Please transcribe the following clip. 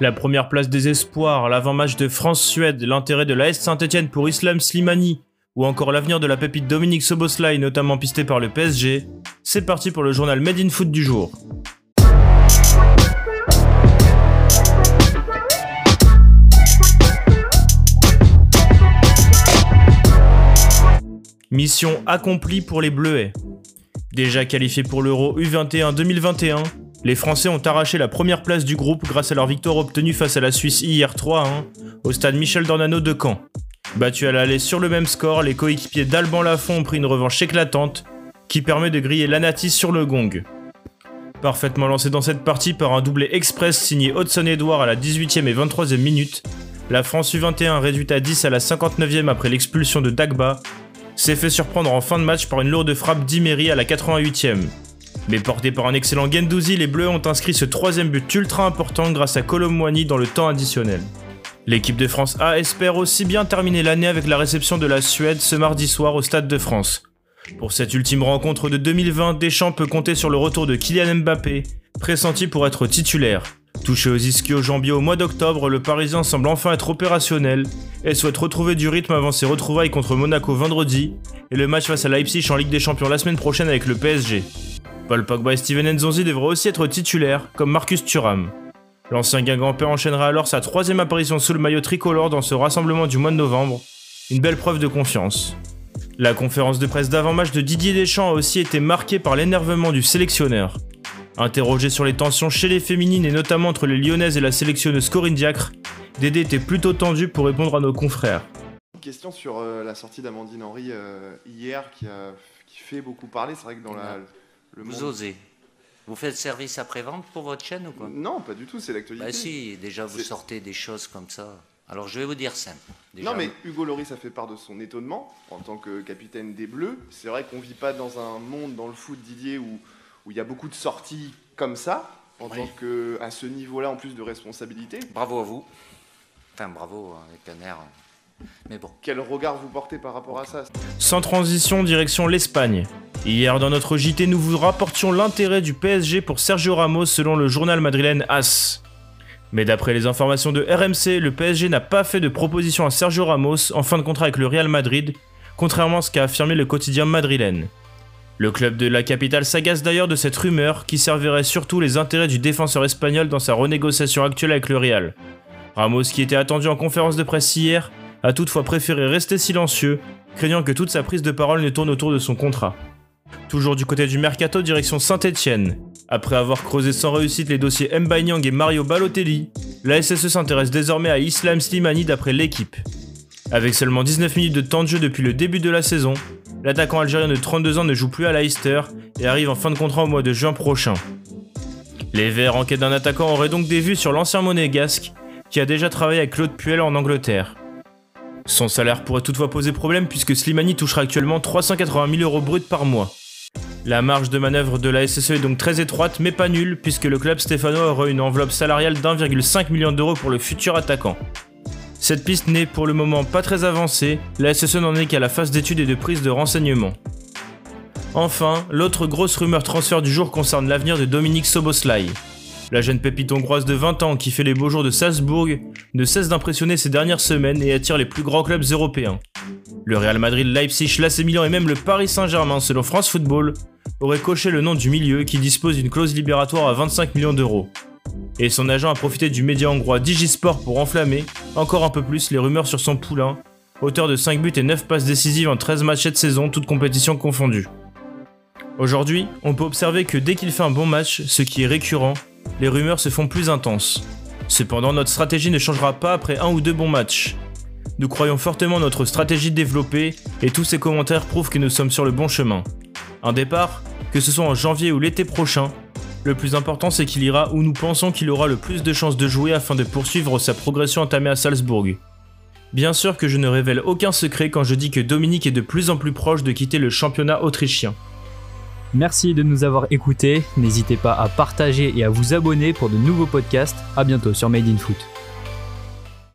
La première place des espoirs, l'avant-match de France-Suède, l'intérêt de l'AS Saint-Etienne pour Islam Slimani, ou encore l'avenir de la pépite Dominique Soboslai, notamment pisté par le PSG, c'est parti pour le journal Made in Foot du jour. Mission accomplie pour les Bleuets. Déjà qualifiés pour l'Euro U21 2021, les Français ont arraché la première place du groupe grâce à leur victoire obtenue face à la Suisse hier 3-1 au stade Michel Dornano de Caen. Battus à l'aller sur le même score, les coéquipiers d'Alban Lafont ont pris une revanche éclatante qui permet de griller l'Anatis sur le gong. Parfaitement lancé dans cette partie par un doublé express signé Hudson Edouard à la 18e et 23e minute, la France U21 réduite à 10 à la 59e après l'expulsion de Dagba s'est fait surprendre en fin de match par une lourde frappe d'Imery à la 88e. Mais porté par un excellent Gendouzi, les Bleus ont inscrit ce troisième but ultra important grâce à Colomwani dans le temps additionnel. L'équipe de France A espère aussi bien terminer l'année avec la réception de la Suède ce mardi soir au Stade de France. Pour cette ultime rencontre de 2020, Deschamps peut compter sur le retour de Kylian Mbappé, pressenti pour être titulaire. Touché aux ischio-jambiers au mois d'octobre, le Parisien semble enfin être opérationnel et souhaite retrouver du rythme avant ses retrouvailles contre Monaco vendredi et le match face à Leipzig en Ligue des Champions la semaine prochaine avec le PSG. Paul Pogba et Steven Nzonzi devraient aussi être titulaires, comme Marcus Thuram. L'ancien Guingampé enchaînera alors sa troisième apparition sous le maillot tricolore dans ce rassemblement du mois de novembre, une belle preuve de confiance. La conférence de presse d'avant-match de Didier Deschamps a aussi été marquée par l'énervement du sélectionneur. Interrogé sur les tensions chez les féminines et notamment entre les lyonnaises et la sélectionneuse Corinne Diacre, Dédé était plutôt tendu pour répondre à nos confrères. Une question sur euh, la sortie d'Amandine Henry euh, hier qui, a, qui fait beaucoup parler. C'est vrai que dans la, le Vous osez vous faites service après-vente pour votre chaîne ou quoi? Non, pas du tout, c'est l'actualité. Bah si, déjà vous sortez des choses comme ça. Alors je vais vous dire simple. non mais Hugo Loris a fait part de son étonnement en tant que capitaine des Bleus. C'est vrai qu'on ne vit pas dans un monde dans le foot Didier où où il y a beaucoup de sorties comme ça, en tant que à ce niveau-là en plus de responsabilité. Bravo à vous. Enfin, bravo avec un air. Mais bon. Quel regard vous portez par rapport à ça? Sans transition, direction l'Espagne. Hier, dans notre JT, nous vous rapportions l'intérêt du PSG pour Sergio Ramos selon le journal madrilène AS. Mais d'après les informations de RMC, le PSG n'a pas fait de proposition à Sergio Ramos en fin de contrat avec le Real Madrid, contrairement à ce qu'a affirmé le quotidien madrilène. Le club de la capitale s'agace d'ailleurs de cette rumeur qui servirait surtout les intérêts du défenseur espagnol dans sa renégociation actuelle avec le Real. Ramos, qui était attendu en conférence de presse hier, a toutefois préféré rester silencieux, craignant que toute sa prise de parole ne tourne autour de son contrat. Toujours du côté du mercato, direction Saint-Etienne. Après avoir creusé sans réussite les dossiers Mbanyang et Mario Balotelli, la SSE s'intéresse désormais à Islam Slimani d'après l'équipe. Avec seulement 19 minutes de temps de jeu depuis le début de la saison, l'attaquant algérien de 32 ans ne joue plus à Leicester et arrive en fin de contrat au mois de juin prochain. Les Verts en quête d'un attaquant auraient donc des vues sur l'ancien monégasque qui a déjà travaillé avec Claude Puel en Angleterre. Son salaire pourrait toutefois poser problème puisque Slimani touchera actuellement 380 000 euros bruts par mois. La marge de manœuvre de la SSE est donc très étroite mais pas nulle puisque le club stéphanois aura une enveloppe salariale d'1,5 million d'euros pour le futur attaquant. Cette piste n'est pour le moment pas très avancée, la SSE n'en est qu'à la phase d'étude et de prise de renseignements. Enfin, l'autre grosse rumeur transfert du jour concerne l'avenir de Dominique Soboslai. La jeune pépite hongroise de 20 ans qui fait les beaux jours de Salzbourg ne cesse d'impressionner ces dernières semaines et attire les plus grands clubs européens. Le Real Madrid, Leipzig, l'AC Milan et même le Paris Saint-Germain, selon France Football, auraient coché le nom du milieu qui dispose d'une clause libératoire à 25 millions d'euros et son agent a profité du média hongrois Digisport pour enflammer encore un peu plus les rumeurs sur son poulain, auteur de 5 buts et 9 passes décisives en 13 matchs de saison, toutes compétitions confondues. Aujourd'hui, on peut observer que dès qu'il fait un bon match, ce qui est récurrent, les rumeurs se font plus intenses. Cependant, notre stratégie ne changera pas après un ou deux bons matchs. Nous croyons fortement notre stratégie développée et tous ces commentaires prouvent que nous sommes sur le bon chemin. Un départ, que ce soit en janvier ou l'été prochain, le plus important, c'est qu'il ira où nous pensons qu'il aura le plus de chances de jouer afin de poursuivre sa progression entamée à Salzbourg. Bien sûr que je ne révèle aucun secret quand je dis que Dominique est de plus en plus proche de quitter le championnat autrichien. Merci de nous avoir écoutés, n'hésitez pas à partager et à vous abonner pour de nouveaux podcasts, à bientôt sur Made in Foot.